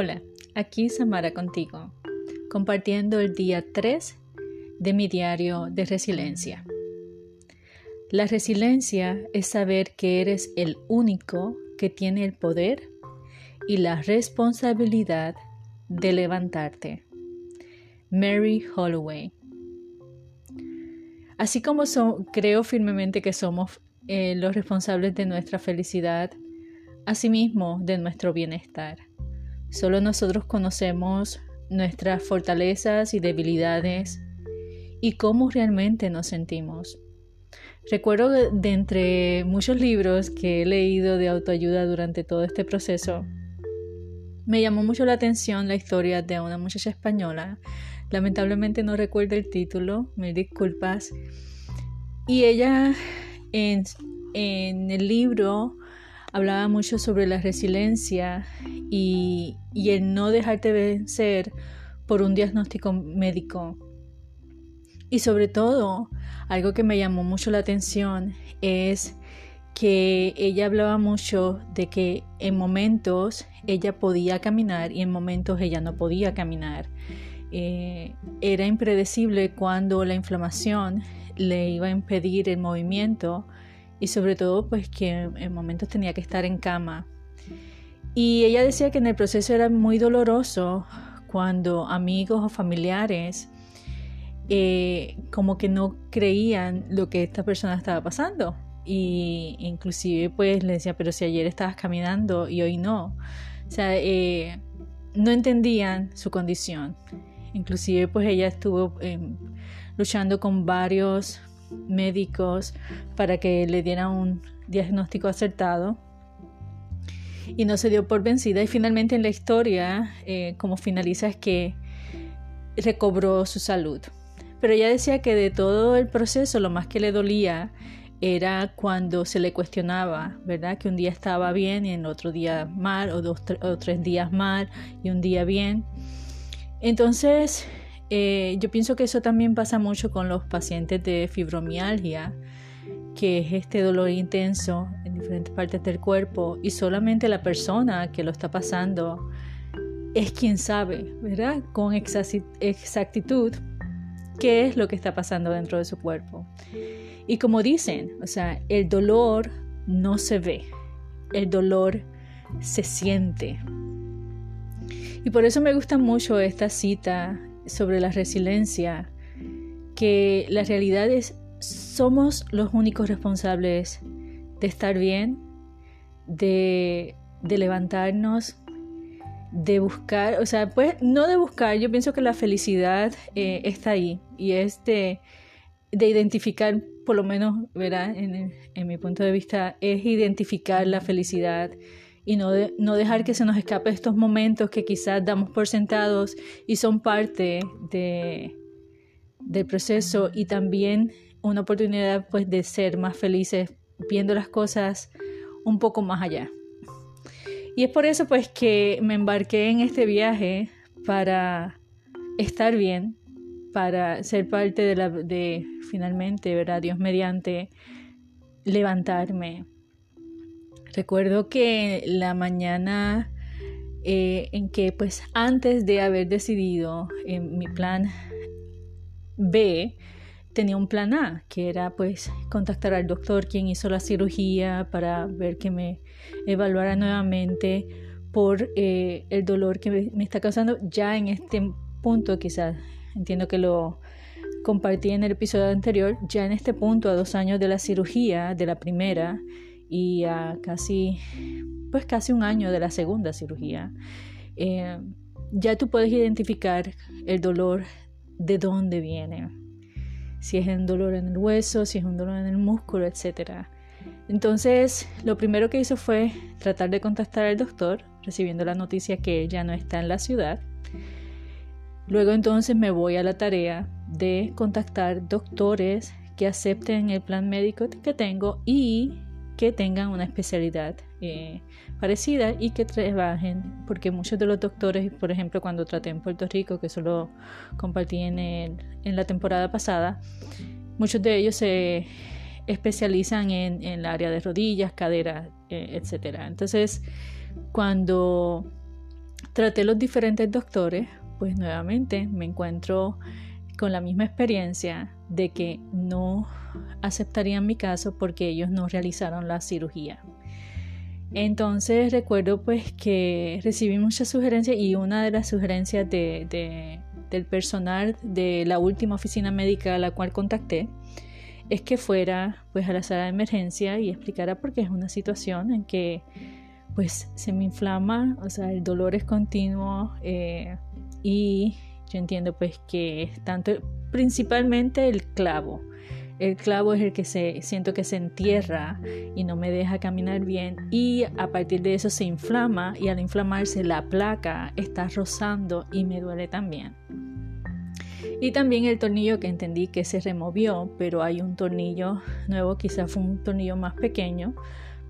Hola, aquí Samara contigo, compartiendo el día 3 de mi diario de resiliencia. La resiliencia es saber que eres el único que tiene el poder y la responsabilidad de levantarte. Mary Holloway. Así como creo firmemente que somos eh, los responsables de nuestra felicidad, asimismo de nuestro bienestar. Solo nosotros conocemos nuestras fortalezas y debilidades y cómo realmente nos sentimos. Recuerdo de entre muchos libros que he leído de autoayuda durante todo este proceso, me llamó mucho la atención la historia de una muchacha española. Lamentablemente no recuerdo el título, me disculpas. Y ella en, en el libro hablaba mucho sobre la resiliencia y, el no dejarte vencer por un diagnóstico médico. Y sobre todo, algo que me llamó mucho la atención es que ella hablaba mucho de que en momentos ella podía caminar y en momentos ella no podía caminar. Eh, era impredecible cuando la inflamación le iba a impedir el movimiento y sobre todo pues que en momentos tenía que estar en cama. Y ella decía que en el proceso era muy doloroso cuando amigos o familiares eh, como que no creían lo que esta persona estaba pasando. Y inclusive pues le decía, pero si ayer estabas caminando y hoy no. O sea, eh, no entendían su condición. Inclusive pues ella estuvo em, luchando con varios médicos para que le dieran un diagnóstico acertado y no se dio por vencida y finalmente en la historia eh, como finaliza es que recobró su salud pero ella decía que de todo el proceso lo más que le dolía era cuando se le cuestionaba, ¿verdad? Que un día estaba bien y en otro día mal, o dos o tres días mal y un día bien. Entonces, eh, yo pienso que eso también pasa mucho con los pacientes de fibromialgia, que es este dolor intenso en diferentes partes del cuerpo y solamente la persona que lo está pasando es quien sabe, ¿verdad? Con exactitud qué es lo que está pasando dentro de su cuerpo. Y como dicen, o sea, el dolor no se ve, el dolor se siente. Y por eso me gusta mucho esta cita sobre la resiliencia, que la realidad es somos los únicos responsables de estar bien, de, levantarnos, de buscar, o sea, pues no de buscar, yo pienso que la felicidad eh, está ahí y es de, identificar, por lo menos, ¿verdad? En, en, mi punto de vista, es identificar la felicidad y no, no dejar que se nos escape estos momentos que quizás damos por sentados y son parte de, del proceso y también una oportunidad pues de ser más felices viendo las cosas un poco más allá. Y es por eso pues que me embarqué en este viaje para estar bien, para ser parte de la de finalmente, ¿verdad? Dios mediante levantarme, Recuerdo que la mañana eh, en que pues antes de haber decidido mi plan B, tenía un plan A, que era pues contactar al doctor quien hizo la cirugía para ver que me evaluara nuevamente por eh, el dolor que me, me, está causando. Ya en este punto quizás entiendo que lo compartí en el episodio anterior ya en este punto a dos años de la cirugía de la primera y a casi, pues casi un año de la segunda cirugía, eh, ya tú puedes identificar el dolor de dónde viene, si es un dolor en el hueso, si es un dolor en el músculo, etc. Entonces, lo primero que hizo fue tratar de contactar al doctor, recibiendo la noticia que ya no está en la ciudad. Luego entonces me voy a la tarea de contactar doctores que acepten el plan médico que tengo y que tengan una especialidad eh, parecida y que trabajen, porque muchos de los doctores, por ejemplo, cuando traté en Puerto Rico, que solo compartí en, en la temporada pasada, muchos de ellos se especializan en, en el área de rodillas, caderas, eh, etc. Entonces, cuando traté los diferentes doctores, pues nuevamente me encuentro con la misma experiencia de que no aceptarían mi caso porque ellos no realizaron la cirugía. Entonces recuerdo pues que recibí muchas sugerencias y una de las sugerencias de, del personal de la última oficina médica a la cual contacté es que fuera pues a la sala de emergencia y explicara por qué es una situación en que pues se me inflama, o sea, el dolor es continuo eh, y yo entiendo pues que es tanto, principalmente el clavo. El clavo es el que se, siento que se entierra y no me deja caminar bien y a partir de eso se inflama y al inflamarse la placa está rozando y me duele también. Y también el tornillo que entendí que se removió, pero hay un tornillo nuevo, quizás fue un tornillo más pequeño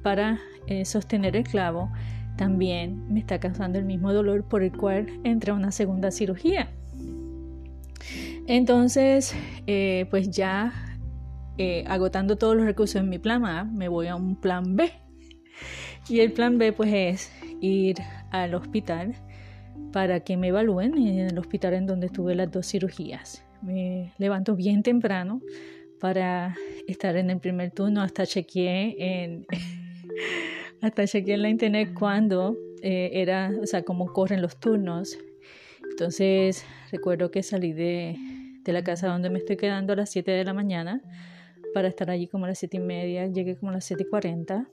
para eh, sostener el clavo, también me está causando el mismo dolor por el cual entra una segunda cirugía. Entonces, eh, pues ya eh, agotando todos los recursos en mi plan A, me voy a un plan B. Y el plan B pues es ir al hospital para que me evalúen en el hospital en donde tuve las dos cirugías. Me levanto bien temprano para estar en el primer turno hasta chequeé en hasta chequeé la internet cuando eh, era, o sea, cómo corren los turnos. Entonces recuerdo que salí de, de la casa donde me estoy quedando a las 7 de la mañana para estar allí como a las 7 y media, llegué como a las 7 y 40.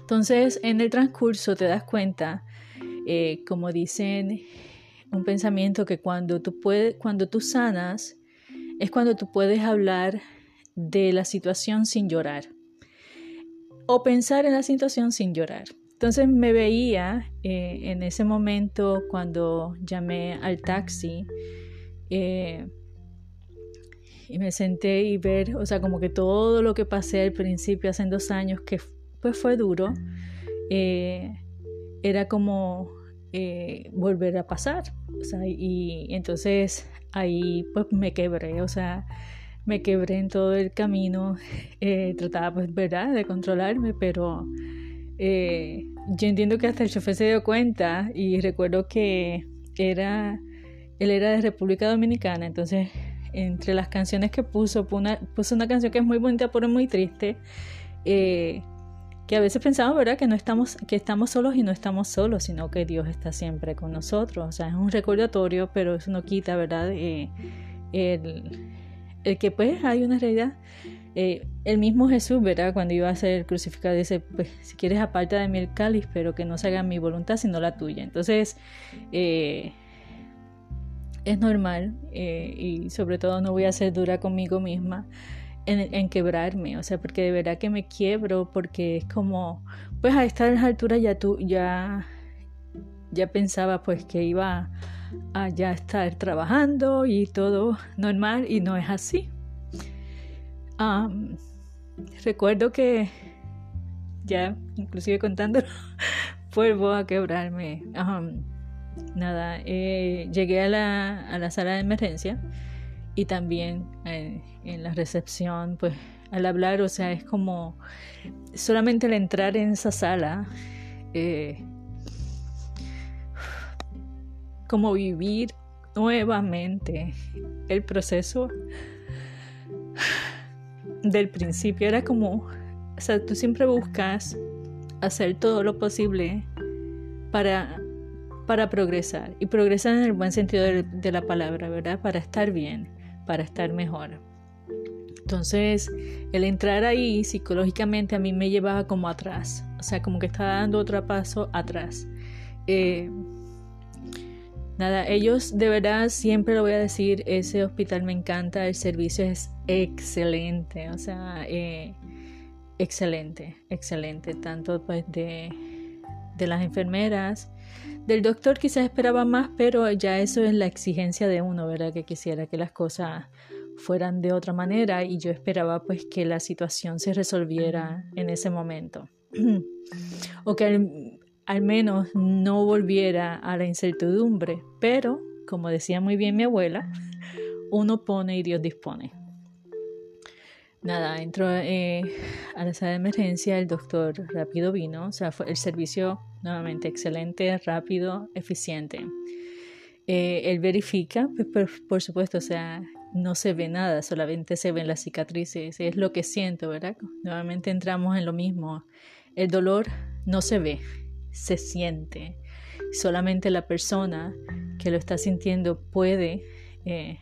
Entonces, en el transcurso te das cuenta, eh, como dicen, un pensamiento que cuando tú, puedes, cuando tú sanas, es cuando tú puedes hablar de la situación sin llorar o pensar en la situación sin llorar. Entonces me veía eh, en ese momento cuando llamé al taxi, eh, y me senté y ver, o sea, como que todo lo que pasé al principio, hace dos años, que pues fue duro, eh, era como eh, volver a pasar. O sea, y, entonces ahí pues me quebré, o sea, me quebré en todo el camino, eh, trataba pues, ¿verdad?, de controlarme, pero yo entiendo que hasta el chofer se dio cuenta y recuerdo que era, él era de República Dominicana, entonces entre las canciones que puso, puso una, canción que es muy bonita pero muy triste, eh, que a veces pensamos, ¿verdad?, que no estamos, que estamos solos y no estamos solos, sino que Dios está siempre con nosotros. O sea, es un recordatorio, pero eso no quita, ¿verdad?, eh, el, que pues hay una realidad. Eh, el mismo Jesús, ¿verdad? Cuando iba a ser crucificado, dice, pues si quieres aparta de mí el cáliz, pero que no se haga mi voluntad, sino la tuya. Entonces, eh, es normal eh, y sobre todo no voy a ser dura conmigo misma en, quebrarme, o sea, porque de verdad que me quiebro porque es como, pues a estas alturas ya tú, ya, ya pensaba pues que iba a ya estar trabajando y todo normal y no es así. recuerdo que ya, inclusive contándolo, vuelvo a quebrarme nada, eh, llegué a la, a la, sala de emergencia y también eh, en la recepción, pues al hablar, o sea, es como solamente al entrar en esa sala, eh, como vivir nuevamente el proceso del principio. Era como, o sea, tú siempre buscas hacer todo lo posible para para progresar y progresar en el buen sentido de, la palabra, ¿verdad? Para estar bien, para estar mejor. Entonces, el entrar ahí psicológicamente a mí me llevaba como atrás, o sea, como que estaba dando otro paso atrás. Eh, nada, ellos de verdad siempre lo voy a decir, ese hospital me encanta, el servicio es excelente, o sea, eh, excelente, excelente, tanto pues de, de las enfermeras, del doctor quizás esperaba más, pero ya eso es la exigencia de uno, ¿verdad? Que quisiera que las cosas fueran de otra manera y yo esperaba pues que la situación se resolviera en ese momento. o que al, menos no volviera a la incertidumbre, pero como decía muy bien mi abuela, uno pone y Dios dispone. nada, entró eh, a la sala de emergencia, el doctor rápido vino, o sea, fue el servicio nuevamente excelente, rápido, eficiente. Eh, él verifica, pues, por, supuesto, o sea, no se ve nada, solamente se ven las cicatrices, es lo que siento, ¿verdad? Nuevamente entramos en lo mismo. El dolor no se ve, se siente. Solamente la persona que lo está sintiendo puede eh,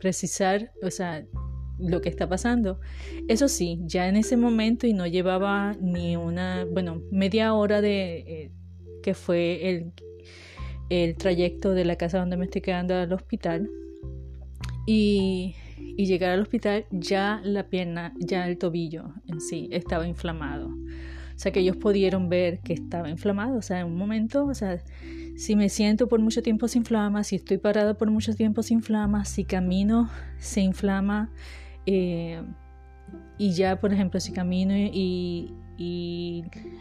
precisar, o sea, lo que está pasando. Eso sí, ya en ese momento y no llevaba ni una, bueno, media hora de eh, que fue el, el trayecto de la casa donde me estoy quedando al hospital. Y, y llegar al hospital ya la pierna, ya el tobillo en sí estaba inflamado. O sea que ellos pudieron ver que estaba inflamado. O sea, en un momento, o sea, si me siento por mucho tiempo se inflama, si estoy parado por mucho tiempo se inflama, si camino se inflama. Eh, y ya, por ejemplo, si camino y,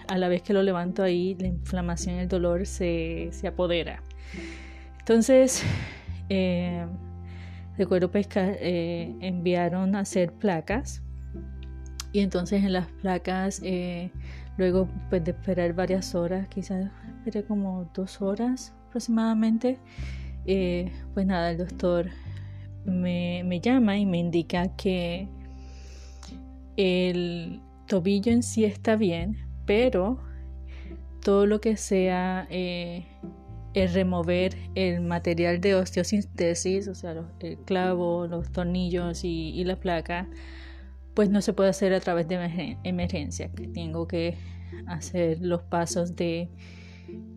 a la vez que lo levanto ahí, la inflamación el dolor se, se apodera. Entonces, eh, recuerdo pescar, eh, enviaron a hacer placas y entonces en las placas eh, Luego pues, de esperar varias horas, quizás esperé como dos horas aproximadamente, pues nada, el doctor me, llama y me indica que el tobillo en sí está bien, pero todo lo que sea eh, el remover el material de osteosíntesis, o sea, el clavo, los tornillos y, la placa, pues no se puede hacer a través de emergencia, que tengo que hacer los pasos de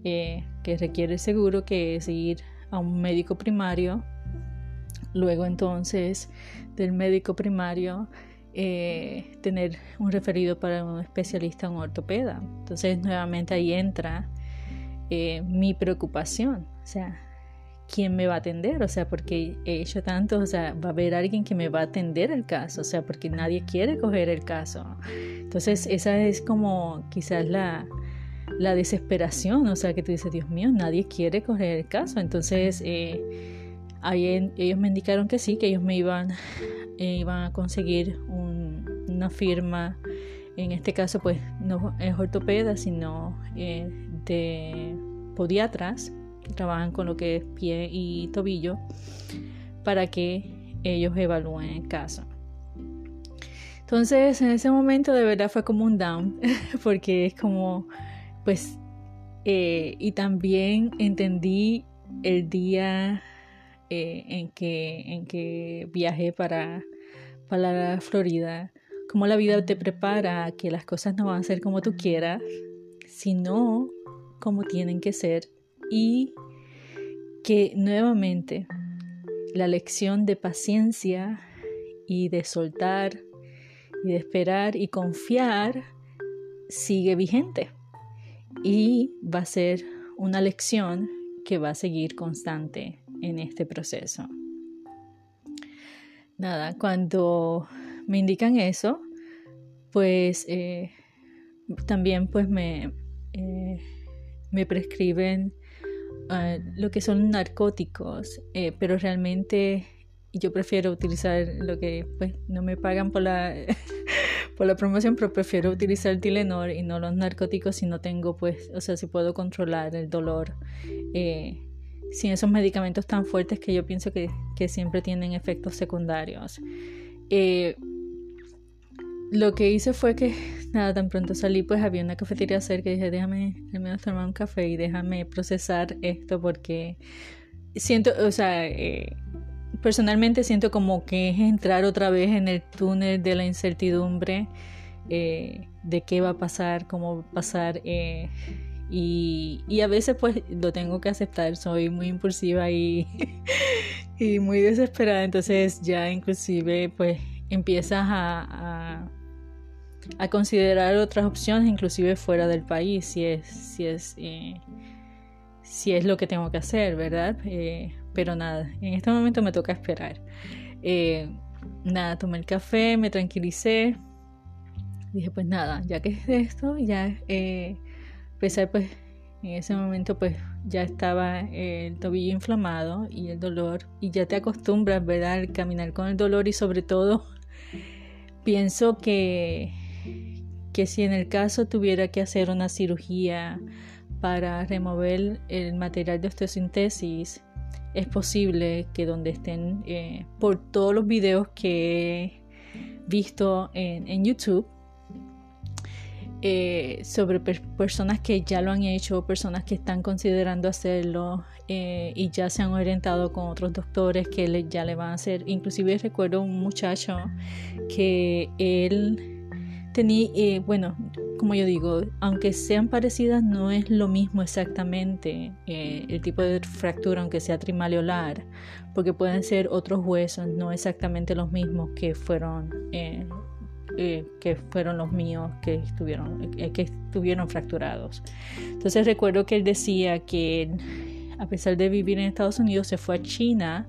eh, que requiere el seguro, que es ir a un médico primario, luego entonces del médico primario eh, tener un referido para un especialista, un ortopeda. Entonces nuevamente ahí entra eh, mi preocupación, o sea, quién me va a atender, o sea, porque he hecho tanto, o sea, va a haber alguien que me va a atender el caso, o sea, porque nadie quiere coger el caso. Entonces, esa es como quizás la, la desesperación, o sea, que tú dices, Dios mío, nadie quiere coger el caso. Entonces, eh, ahí ellos me indicaron que sí, que ellos me iban, eh, iban a conseguir una firma, en este caso, pues no es ortopeda, sino eh, de podiatras trabajan con lo que es pie y tobillo para que ellos evalúen el caso. Entonces, en ese momento de verdad fue como un down, porque es como, pues, eh, y también entendí el día eh, en, que, en que viajé para, para Florida, como la vida te prepara a que las cosas no van a ser como tú quieras, sino como tienen que ser. Y que nuevamente la lección de paciencia y de soltar y de esperar y confiar sigue vigente. Y va a ser una lección que va a seguir constante en este proceso. Nada, cuando me indican eso, pues eh, también pues me, eh, me prescriben ah, lo que son narcóticos, eh, pero realmente yo prefiero utilizar lo que pues no me pagan por la por la promoción, pero prefiero utilizar Tilenor y no los narcóticos si no tengo pues, o sea, si puedo controlar el dolor eh, sin esos medicamentos tan fuertes que yo pienso que, siempre tienen efectos secundarios. Eh, lo que hice fue que, nada, tan pronto salí, pues había una cafetería cerca y dije, déjame al menos tomar un café y déjame procesar esto porque siento, o sea, eh, personalmente siento como que es entrar otra vez en el túnel de la incertidumbre eh, de qué va a pasar, cómo va a pasar. Eh, y, y, a veces pues lo tengo que aceptar, soy muy impulsiva y, y muy desesperada, entonces ya inclusive pues empiezas a a considerar otras opciones, inclusive fuera del país, si es, si es, eh, si es lo que tengo que hacer, ¿verdad? Eh, pero nada, en este momento me toca esperar. Eh, nada, tomé el café, me tranquilicé. Dije, pues nada, ya que es esto, ya eh, pesar pues en ese momento pues ya estaba el tobillo inflamado y el dolor y ya te acostumbras, ¿verdad? Al caminar con el dolor y sobre todo pienso que, que si en el caso tuviera que hacer una cirugía para remover el material de osteosíntesis, es posible que donde estén, eh, por todos los videos que he visto en, YouTube, eh, sobre personas que ya lo han hecho, personas que están considerando hacerlo eh, y ya se han orientado con otros doctores que ya le van a hacer. Inclusive recuerdo un muchacho que él tenía, bueno, como yo digo, aunque sean parecidas, no es lo mismo exactamente eh, el tipo de fractura, aunque sea trimaleolar, porque pueden ser otros huesos, no exactamente los mismos que fueron, eh, eh, que fueron los míos que estuvieron, que estuvieron fracturados. Entonces recuerdo que él decía que a pesar de vivir en Estados Unidos, se fue a China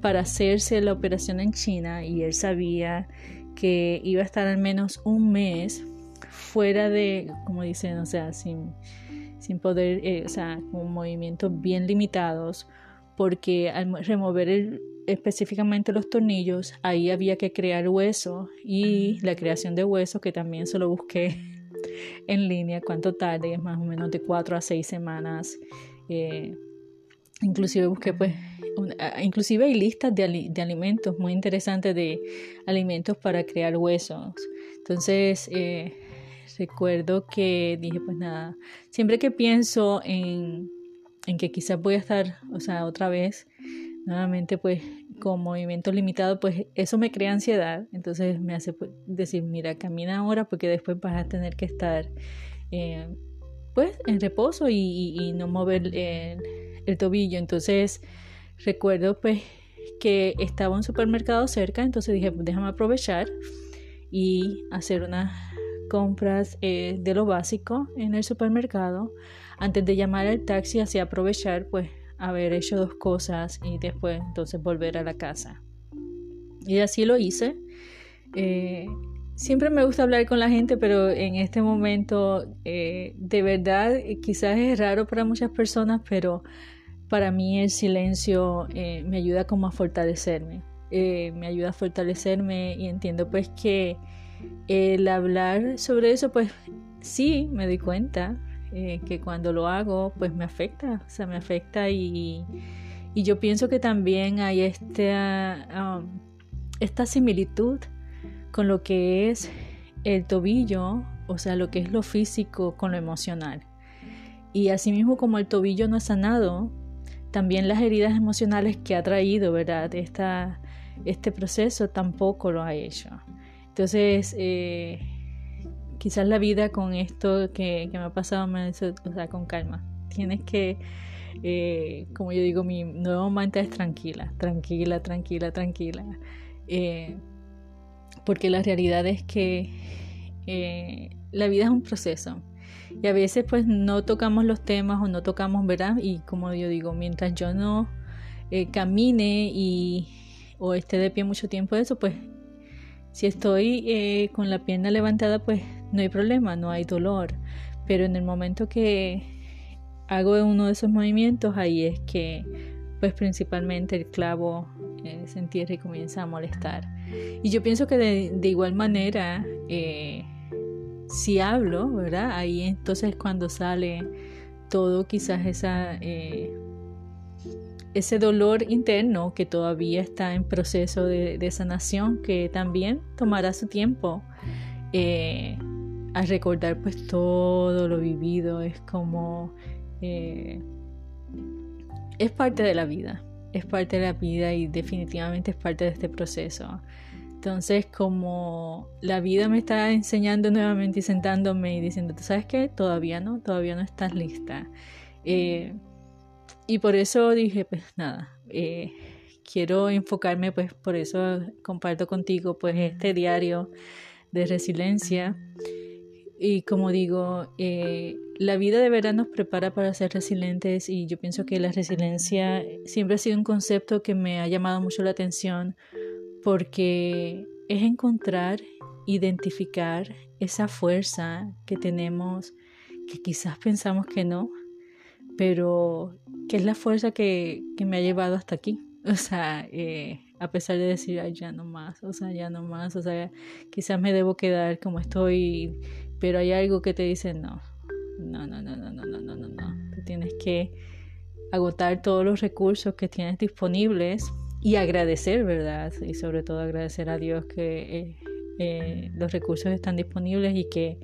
para hacerse la operación en China y él sabía que iba a estar al menos un mes fuera de, como dicen, o sea, sin, sin poder, eh, o sea, con movimientos bien limitados, porque al remover específicamente los tornillos, ahí había que crear hueso y la creación de hueso, que también se lo busqué en línea, cuánto tarde, es más o menos de cuatro a seis semanas. Eh, inclusive busqué pues inclusive hay listas de, de, alimentos muy interesantes de alimentos para crear huesos entonces eh, recuerdo que dije, pues nada, siempre que pienso en, que quizás voy a estar, o sea, otra vez, nuevamente, pues con movimiento limitado, pues eso me crea ansiedad. Entonces me hace pues, decir, mira, camina ahora porque después vas a tener que estar, eh, pues, en reposo y, no mover el, tobillo. Entonces recuerdo, pues, que estaba un supermercado cerca, entonces dije, pues, déjame aprovechar y hacer una compras eh, de lo básico en el supermercado antes de llamar al taxi así aprovechar pues haber hecho dos cosas y después entonces volver a la casa. Y así lo hice. Eh, siempre me gusta hablar con la gente pero en este momento eh, de verdad quizás es raro para muchas personas pero para mí el silencio me ayuda como a fortalecerme. Me ayuda a fortalecerme y entiendo pues que el hablar sobre eso, pues sí, me doy cuenta eh, que cuando lo hago, pues me afecta, o sea, me afecta y, y yo pienso que también hay esta, um, esta similitud con lo que es el tobillo, o sea, lo que es lo físico con lo emocional. Y asimismo como el tobillo no ha sanado, también las heridas emocionales que ha traído, ¿verdad? Esta, este proceso tampoco lo ha hecho. Entonces, eh, quizás la vida con esto que, me ha pasado me dice, o sea, con calma. Tienes que, eh, como yo digo, mi nuevo mantra es tranquila, tranquila, tranquila, tranquila. Eh, porque la realidad es que la vida es un proceso. Y a veces pues no tocamos los temas o no tocamos, ¿verdad? Y como yo digo, mientras yo no camine y o esté de pie mucho tiempo de eso, pues si estoy eh, con la pierna levantada, pues no hay problema, no hay dolor. Pero en el momento que hago uno de esos movimientos, ahí es que, pues principalmente el clavo eh, se entierra y comienza a molestar. Y yo pienso que de, igual manera, eh, si hablo, ¿verdad? Ahí entonces cuando sale todo quizás esa ese dolor interno que todavía está en proceso de, sanación, que también tomará su tiempo. Eh, a recordar pues todo lo vivido es como eh, es parte de la vida es parte de la vida y definitivamente es parte de este proceso. Entonces como la vida me está enseñando nuevamente y sentándome y diciendo tú sabes que todavía no todavía no estás lista. Eh, y por eso dije, pues nada, eh, quiero enfocarme, pues por eso comparto contigo pues este diario de resiliencia. Y como digo, eh, la vida de verdad nos prepara para ser resilientes y yo pienso que la resiliencia siempre ha sido un concepto que me ha llamado mucho la atención porque es encontrar, identificar esa fuerza que tenemos, que quizás pensamos que no, pero que es la fuerza que, me ha llevado hasta aquí. O sea, eh, a pesar de decir, ay, ya no más, o sea, ya no más, o sea, quizás me debo quedar como estoy, pero hay algo que te dice, no, no, no, no, no, no, no, no, no, no. Tú tienes que agotar todos los recursos que tienes disponibles y agradecer, ¿verdad? Y sobre todo agradecer a Dios que eh, eh, los recursos están disponibles y que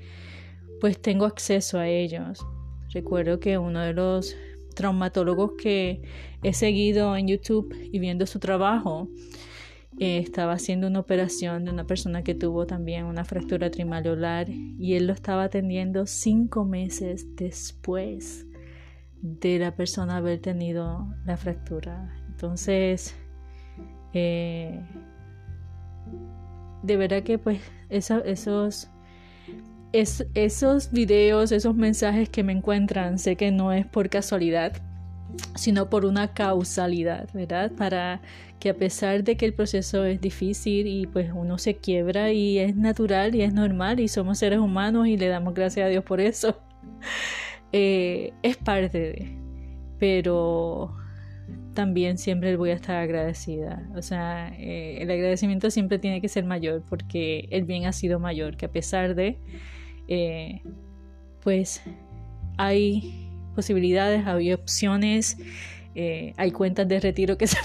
pues tengo acceso a ellos. Recuerdo que uno de los traumatólogos que he seguido en YouTube y viendo su trabajo estaba haciendo una operación de una persona que tuvo también una fractura trimaleolar y él lo estaba atendiendo cinco meses después de la persona haber tenido la fractura. Entonces, eh, de verdad que pues esos, esos videos, esos mensajes que me encuentran, sé que no es por casualidad, sino por una causalidad, ¿verdad? Para que a pesar de que el proceso es difícil y pues uno se quiebra y es natural y es normal y somos seres humanos y le damos gracias a Dios por eso, eh, es parte de, pero también siempre voy a estar agradecida. O sea, eh, el agradecimiento siempre tiene que ser mayor porque el bien ha sido mayor, que a pesar de, eh, pues hay posibilidades, hay opciones, eh, hay cuentas de retiro que se,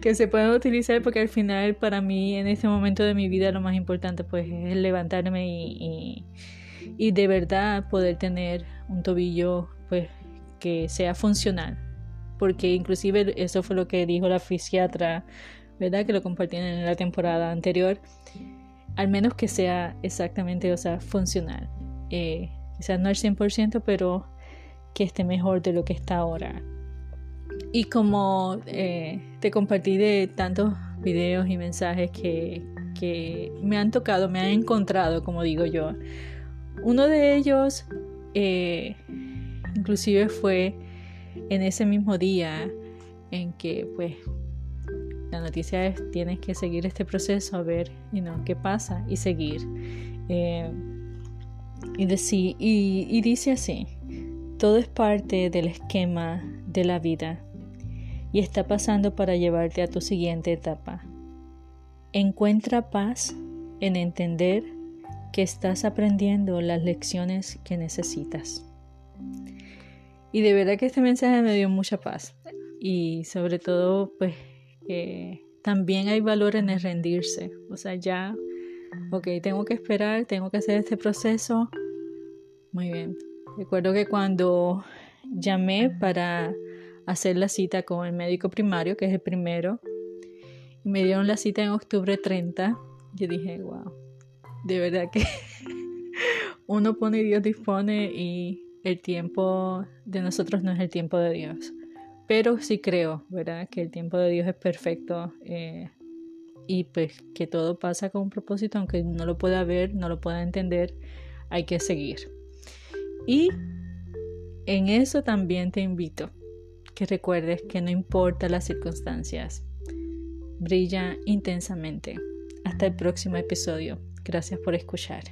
que se pueden utilizar porque al final para mí en este momento de mi vida lo más importante pues es levantarme y, y de verdad poder tener un tobillo pues que sea funcional porque inclusive eso fue lo que dijo la fisiatra, ¿verdad? Que lo compartieron en la temporada anterior. Al menos que sea exactamente, o sea, funcional. Eh, quizás no al 100%, pero que esté mejor de lo que está ahora. Y como eh, te compartí de tantos videos y mensajes que, que, me han tocado, me han encontrado, como digo yo. Uno de ellos, eh, inclusive fue en ese mismo día en que pues la noticia es tienes que seguir este proceso a ver qué pasa y seguir eh, y, y dice así todo es parte del esquema de la vida y está pasando para llevarte a tu siguiente etapa encuentra paz en entender que estás aprendiendo las lecciones que necesitas y de verdad que este mensaje me dio mucha paz. Y sobre todo, pues, también hay valor en rendirse. O sea, ya, ok, tengo que esperar, tengo que hacer este proceso. Muy bien. Recuerdo que cuando llamé para hacer la cita con el médico primario, que es el primero, y me dieron la cita en octubre 30, yo dije, wow, de verdad que uno pone y Dios dispone y el tiempo de nosotros no es el tiempo de Dios. Pero sí creo, ¿verdad? Que el tiempo de Dios es perfecto eh, y pues que todo pasa con un propósito, aunque no lo pueda ver, no lo pueda entender, hay que seguir. Y en eso también te invito que recuerdes que no importa las circunstancias, brilla intensamente. Hasta el próximo episodio. Gracias por escuchar.